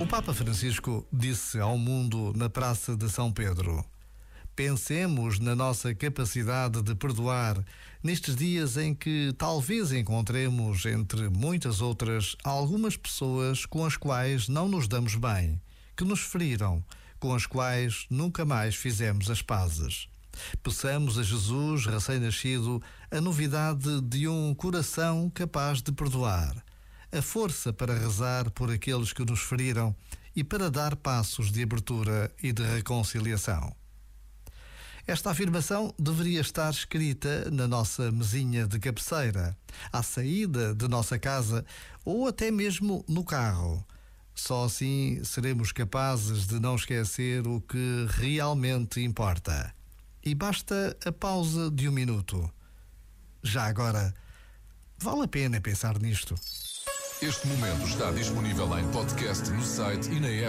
O Papa Francisco disse ao mundo na Praça de São Pedro: Pensemos na nossa capacidade de perdoar nestes dias em que talvez encontremos, entre muitas outras, algumas pessoas com as quais não nos damos bem, que nos feriram, com as quais nunca mais fizemos as pazes. Peçamos a Jesus, recém-nascido, a novidade de um coração capaz de perdoar, a força para rezar por aqueles que nos feriram e para dar passos de abertura e de reconciliação. Esta afirmação deveria estar escrita na nossa mesinha de cabeceira, à saída de nossa casa ou até mesmo no carro. Só assim seremos capazes de não esquecer o que realmente importa e basta a pausa de um minuto. Já agora, vale a pena pensar nisto. Este momento está disponível em podcast no site e na app.